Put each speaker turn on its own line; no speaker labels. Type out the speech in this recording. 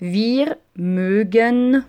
Wir mögen